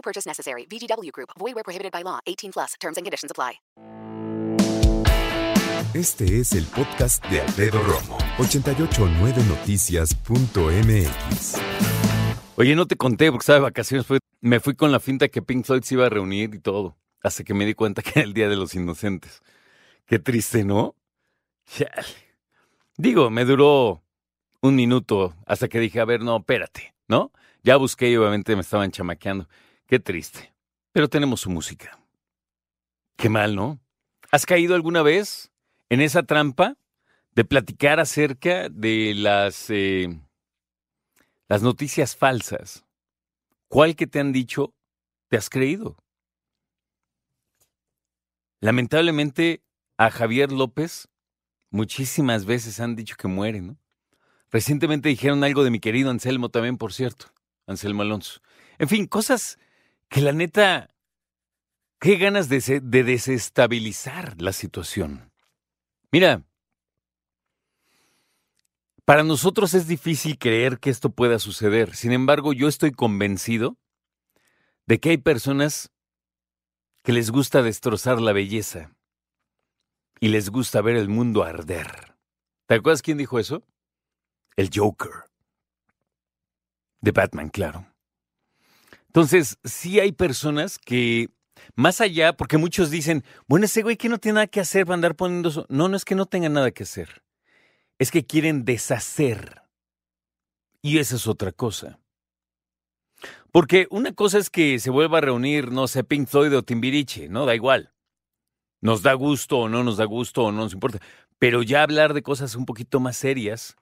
No purchase necessary. VGW Group. Void where prohibited by law. 18 plus. Terms and conditions apply. Este es el podcast de Alfredo Romo. 889noticias.mx. Oye, no te conté porque estaba de vacaciones. fue- me fui con la finta que Pink Floyd se iba a reunir y todo. Hasta que me di cuenta que era el Día de los Inocentes. Qué triste, ¿no? Chale. Digo, me duró un minuto hasta que dije, a ver, no, espérate, ¿no? Ya busqué y obviamente me estaban chamaqueando. Qué triste. Pero tenemos su música. Qué mal, ¿no? ¿Has caído alguna vez en esa trampa de platicar acerca de las, eh, las noticias falsas? ¿Cuál que te han dicho te has creído? Lamentablemente, a Javier López muchísimas veces han dicho que muere, ¿no? Recientemente dijeron algo de mi querido Anselmo también, por cierto. Anselmo Alonso. En fin, cosas que la neta, qué ganas de, de desestabilizar la situación. Mira, para nosotros es difícil creer que esto pueda suceder. Sin embargo, yo estoy convencido de que hay personas que les gusta destrozar la belleza y les gusta ver el mundo arder. ¿Te acuerdas quién dijo eso? El Joker. De Batman, claro. Entonces, sí hay personas que, más allá, porque muchos dicen, bueno, ese güey que no tiene nada que hacer va a andar poniendo eso. No, no es que no tenga nada que hacer. Es que quieren deshacer. Y esa es otra cosa. Porque una cosa es que se vuelva a reunir, no sé, Pink Floyd o Timbiriche, ¿no? Da igual. Nos da gusto o no nos da gusto o no nos importa. Pero ya hablar de cosas un poquito más serias,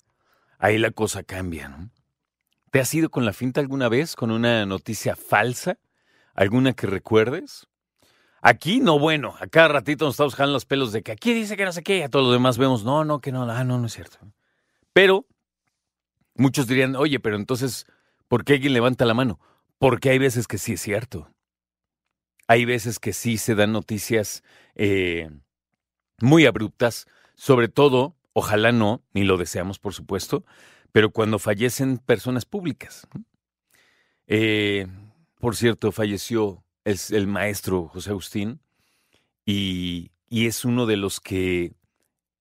ahí la cosa cambia, ¿no? ¿Te has ido con la finta alguna vez con una noticia falsa? ¿Alguna que recuerdes? Aquí no, bueno, a cada ratito nos estamos jalando los pelos de que aquí dice que no sé qué, y a todos los demás vemos, no, no, que no, ah, no, no es cierto. Pero muchos dirían, oye, pero entonces, ¿por qué alguien levanta la mano? Porque hay veces que sí es cierto. Hay veces que sí se dan noticias eh, muy abruptas, sobre todo, ojalá no, ni lo deseamos, por supuesto, pero cuando fallecen personas públicas. Eh, por cierto, falleció el, el maestro José Agustín y, y es uno de los que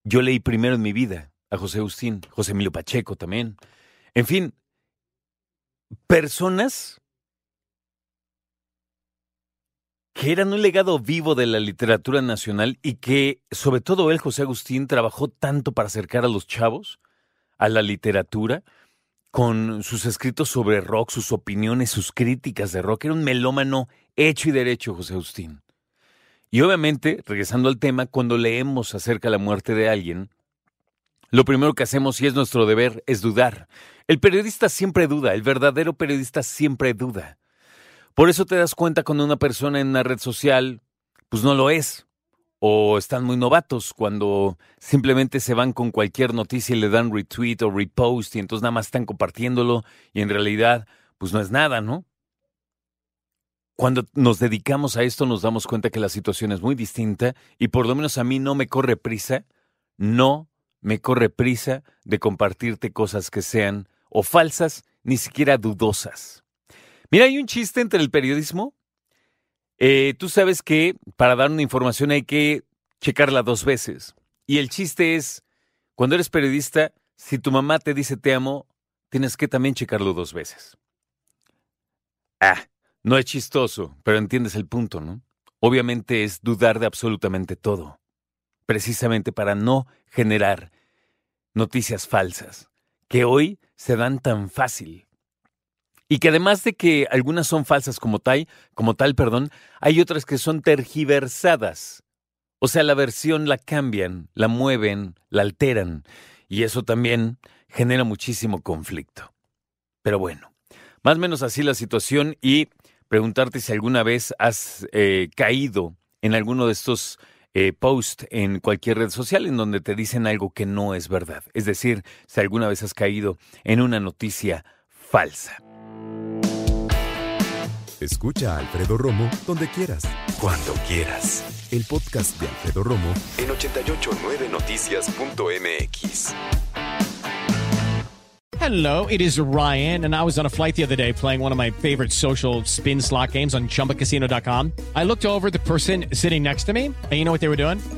yo leí primero en mi vida, a José Agustín, José Emilio Pacheco también. En fin, personas que eran un legado vivo de la literatura nacional y que, sobre todo él, José Agustín, trabajó tanto para acercar a los chavos a la literatura, con sus escritos sobre rock, sus opiniones, sus críticas de rock. Era un melómano hecho y derecho, José Agustín. Y obviamente, regresando al tema, cuando leemos acerca de la muerte de alguien, lo primero que hacemos, y es nuestro deber, es dudar. El periodista siempre duda, el verdadero periodista siempre duda. Por eso te das cuenta cuando una persona en una red social, pues no lo es. O están muy novatos cuando simplemente se van con cualquier noticia y le dan retweet o repost y entonces nada más están compartiéndolo y en realidad, pues no es nada, ¿no? Cuando nos dedicamos a esto nos damos cuenta que la situación es muy distinta y por lo menos a mí no me corre prisa, no me corre prisa de compartirte cosas que sean o falsas, ni siquiera dudosas. Mira, hay un chiste entre el periodismo. Eh, tú sabes que para dar una información hay que checarla dos veces. Y el chiste es, cuando eres periodista, si tu mamá te dice te amo, tienes que también checarlo dos veces. Ah, no es chistoso, pero entiendes el punto, ¿no? Obviamente es dudar de absolutamente todo, precisamente para no generar noticias falsas, que hoy se dan tan fácil. Y que además de que algunas son falsas como tal, como tal, perdón, hay otras que son tergiversadas. O sea, la versión la cambian, la mueven, la alteran. Y eso también genera muchísimo conflicto. Pero bueno, más o menos así la situación y preguntarte si alguna vez has eh, caído en alguno de estos eh, posts en cualquier red social en donde te dicen algo que no es verdad. Es decir, si alguna vez has caído en una noticia falsa. Escucha a Alfredo Romo donde quieras, cuando quieras. El podcast de Alfredo Romo en 889noticias.mx. Hello, it is Ryan, and I was on a flight the other day playing one of my favorite social spin slot games on chumbacasino.com. I looked over at the person sitting next to me, and you know what they were doing?